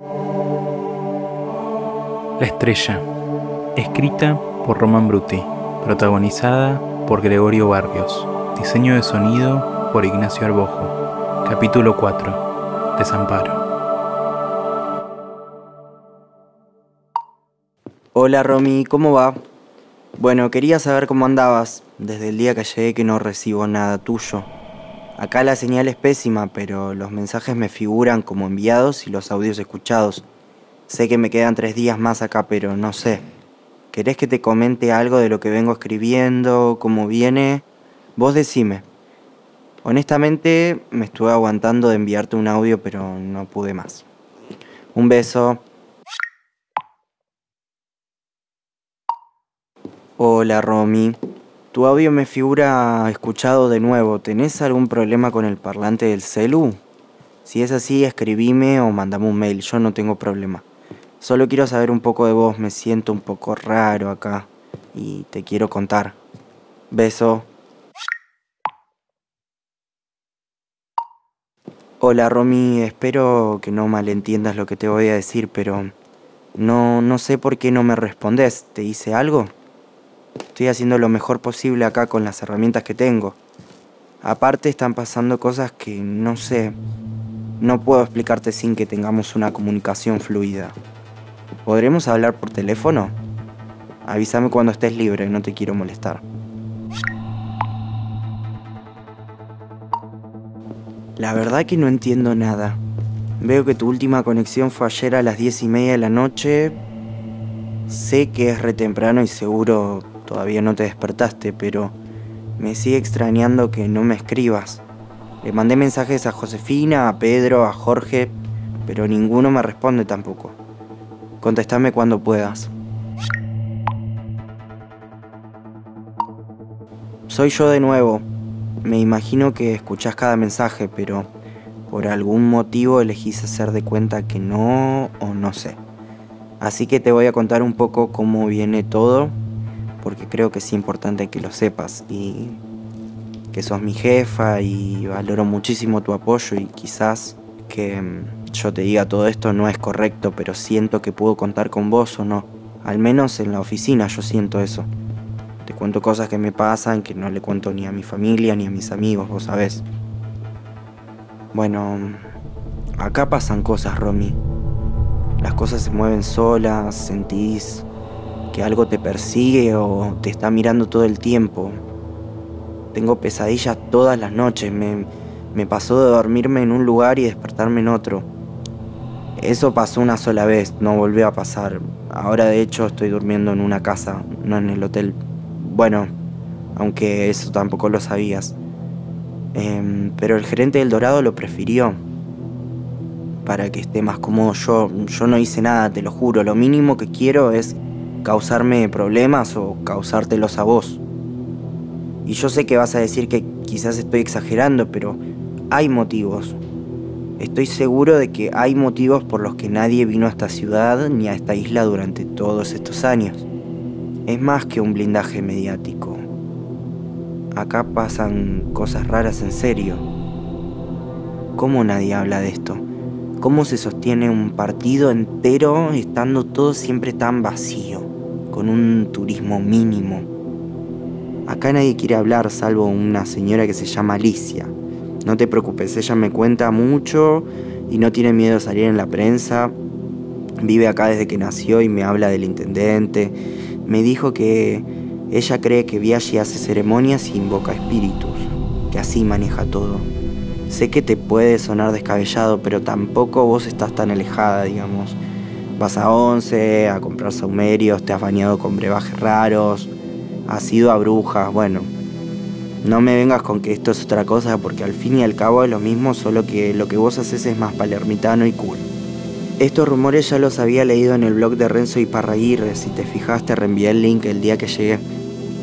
La estrella, escrita por Roman Bruti, protagonizada por Gregorio Barrios, diseño de sonido por Ignacio Arbojo, capítulo 4, Desamparo. Hola Romy, ¿cómo va? Bueno, quería saber cómo andabas. Desde el día que llegué que no recibo nada tuyo. Acá la señal es pésima, pero los mensajes me figuran como enviados y los audios escuchados. Sé que me quedan tres días más acá, pero no sé. ¿Querés que te comente algo de lo que vengo escribiendo, cómo viene? Vos decime. Honestamente, me estuve aguantando de enviarte un audio, pero no pude más. Un beso. Hola, Romy. Tu audio me figura escuchado de nuevo. ¿Tenés algún problema con el parlante del celu? Si es así, escribime o mandame un mail. Yo no tengo problema. Solo quiero saber un poco de vos. Me siento un poco raro acá. Y te quiero contar. Beso. Hola Romy, espero que no malentiendas lo que te voy a decir, pero no, no sé por qué no me respondes. ¿Te hice algo? Estoy haciendo lo mejor posible acá con las herramientas que tengo. Aparte están pasando cosas que no sé, no puedo explicarte sin que tengamos una comunicación fluida. ¿Podremos hablar por teléfono? Avísame cuando estés libre, no te quiero molestar. La verdad que no entiendo nada. Veo que tu última conexión fue ayer a las diez y media de la noche. Sé que es re temprano y seguro Todavía no te despertaste, pero me sigue extrañando que no me escribas. Le mandé mensajes a Josefina, a Pedro, a Jorge, pero ninguno me responde tampoco. Contestame cuando puedas. Soy yo de nuevo. Me imagino que escuchás cada mensaje, pero por algún motivo elegís hacer de cuenta que no o no sé. Así que te voy a contar un poco cómo viene todo porque creo que es importante que lo sepas y que sos mi jefa y valoro muchísimo tu apoyo y quizás que mm, yo te diga todo esto no es correcto, pero siento que puedo contar con vos o no. Al menos en la oficina yo siento eso. Te cuento cosas que me pasan que no le cuento ni a mi familia ni a mis amigos, vos sabés. Bueno, acá pasan cosas, Romy. Las cosas se mueven solas, sentís que algo te persigue o te está mirando todo el tiempo. Tengo pesadillas todas las noches. Me, me pasó de dormirme en un lugar y despertarme en otro. Eso pasó una sola vez, no volvió a pasar. Ahora de hecho estoy durmiendo en una casa, no en el hotel. Bueno, aunque eso tampoco lo sabías. Em, pero el gerente del Dorado lo prefirió. Para que esté más cómodo yo. Yo no hice nada, te lo juro. Lo mínimo que quiero es causarme problemas o causártelos a vos. Y yo sé que vas a decir que quizás estoy exagerando, pero hay motivos. Estoy seguro de que hay motivos por los que nadie vino a esta ciudad ni a esta isla durante todos estos años. Es más que un blindaje mediático. Acá pasan cosas raras en serio. ¿Cómo nadie habla de esto? ¿Cómo se sostiene un partido entero estando todo siempre tan vacío? Con un turismo mínimo. Acá nadie quiere hablar salvo una señora que se llama Alicia. No te preocupes, ella me cuenta mucho y no tiene miedo de salir en la prensa. Vive acá desde que nació y me habla del intendente. Me dijo que ella cree que Viaggi hace ceremonias y invoca espíritus, que así maneja todo. Sé que te puede sonar descabellado, pero tampoco vos estás tan alejada, digamos. Vas a Once a comprar saumerios, te has bañado con brebajes raros, has ido a brujas, bueno. No me vengas con que esto es otra cosa porque al fin y al cabo es lo mismo, solo que lo que vos haces es más palermitano y cool. Estos rumores ya los había leído en el blog de Renzo y Parraguirre, si te fijas te reenvié el link el día que llegué.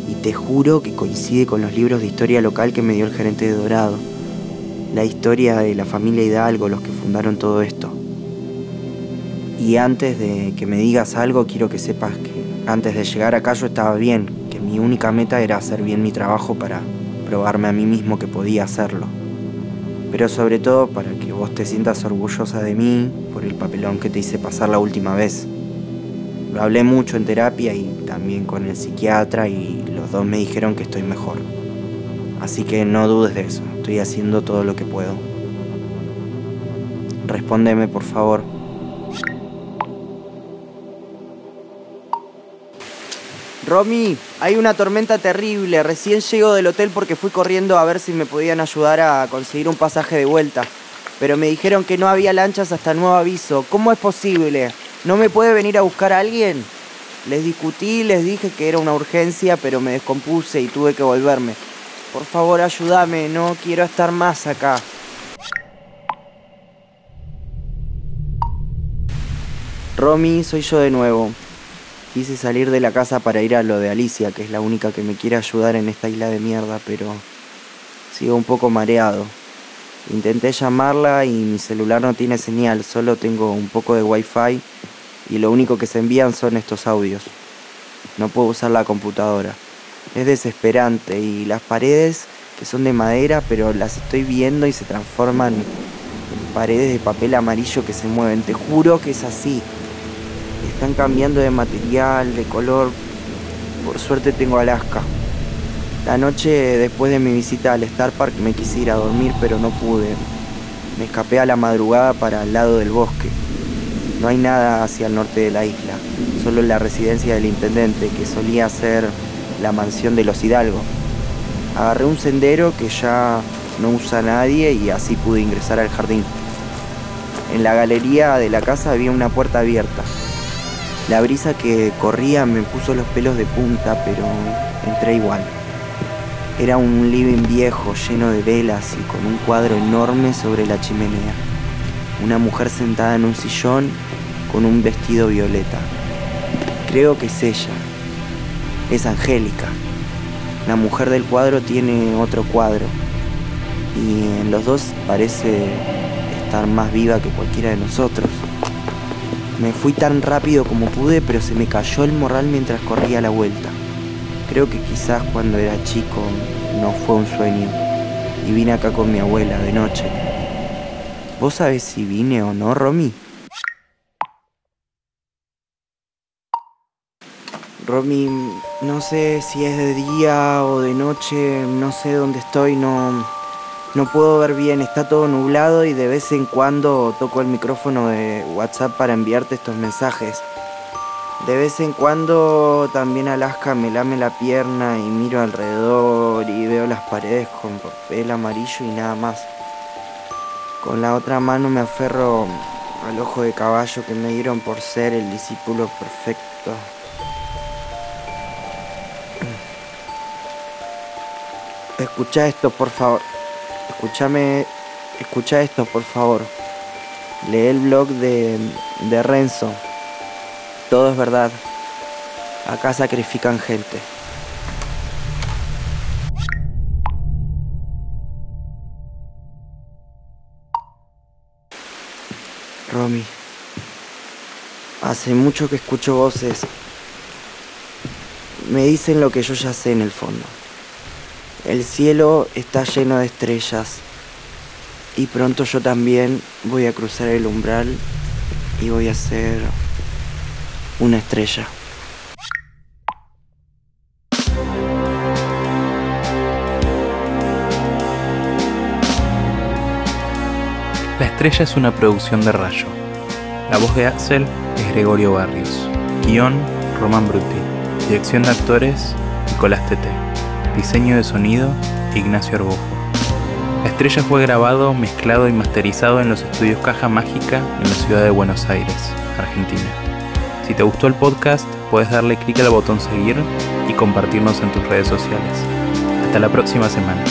Y te juro que coincide con los libros de historia local que me dio el gerente de Dorado. La historia de la familia Hidalgo, los que fundaron todo esto. Y antes de que me digas algo, quiero que sepas que antes de llegar acá yo estaba bien, que mi única meta era hacer bien mi trabajo para probarme a mí mismo que podía hacerlo. pero sobre todo para que vos te sientas orgullosa de mí por el papelón que te hice pasar la última vez. Lo hablé mucho en terapia y también con el psiquiatra y los dos me dijeron que estoy mejor. Así que no dudes de eso, estoy haciendo todo lo que puedo. Respóndeme, por favor. Romy, hay una tormenta terrible. Recién llego del hotel porque fui corriendo a ver si me podían ayudar a conseguir un pasaje de vuelta. Pero me dijeron que no había lanchas hasta nuevo aviso. ¿Cómo es posible? ¿No me puede venir a buscar a alguien? Les discutí, les dije que era una urgencia, pero me descompuse y tuve que volverme. Por favor, ayúdame, no quiero estar más acá. Romy, soy yo de nuevo. Quise salir de la casa para ir a lo de Alicia, que es la única que me quiere ayudar en esta isla de mierda, pero sigo un poco mareado. Intenté llamarla y mi celular no tiene señal, solo tengo un poco de wifi y lo único que se envían son estos audios. No puedo usar la computadora. Es desesperante y las paredes, que son de madera, pero las estoy viendo y se transforman en paredes de papel amarillo que se mueven. Te juro que es así están cambiando de material, de color. Por suerte tengo Alaska. La noche después de mi visita al Star Park me quise ir a dormir, pero no pude. Me escapé a la madrugada para el lado del bosque. No hay nada hacia el norte de la isla, solo la residencia del intendente, que solía ser la mansión de los Hidalgo. Agarré un sendero que ya no usa nadie y así pude ingresar al jardín. En la galería de la casa había una puerta abierta. La brisa que corría me puso los pelos de punta, pero entré igual. Era un living viejo lleno de velas y con un cuadro enorme sobre la chimenea. Una mujer sentada en un sillón con un vestido violeta. Creo que es ella. Es Angélica. La mujer del cuadro tiene otro cuadro. Y en los dos parece estar más viva que cualquiera de nosotros. Me fui tan rápido como pude, pero se me cayó el morral mientras corría la vuelta. Creo que quizás cuando era chico no fue un sueño y vine acá con mi abuela de noche. ¿Vos sabés si vine o no, Romy? Romy, no sé si es de día o de noche, no sé dónde estoy, no, no puedo ver bien, está todo nublado y de vez en cuando toco el micrófono de WhatsApp para enviarte estos mensajes. De vez en cuando también Alaska me lame la pierna y miro alrededor y veo las paredes con papel amarillo y nada más. Con la otra mano me aferro al ojo de caballo que me dieron por ser el discípulo perfecto. Escucha esto, por favor. Escúchame, escucha esto, por favor. Lee el blog de, de Renzo. Todo es verdad. Acá sacrifican gente. Romy, hace mucho que escucho voces. Me dicen lo que yo ya sé en el fondo. El cielo está lleno de estrellas y pronto yo también voy a cruzar el umbral y voy a ser una estrella. La estrella es una producción de Rayo. La voz de Axel es Gregorio Barrios. Guión, Román Bruti. Dirección de actores, Nicolás Tete. Diseño de sonido, Ignacio Arbojo. La estrella fue grabado, mezclado y masterizado en los estudios Caja Mágica en la ciudad de Buenos Aires, Argentina. Si te gustó el podcast, puedes darle clic al botón seguir y compartirnos en tus redes sociales. Hasta la próxima semana.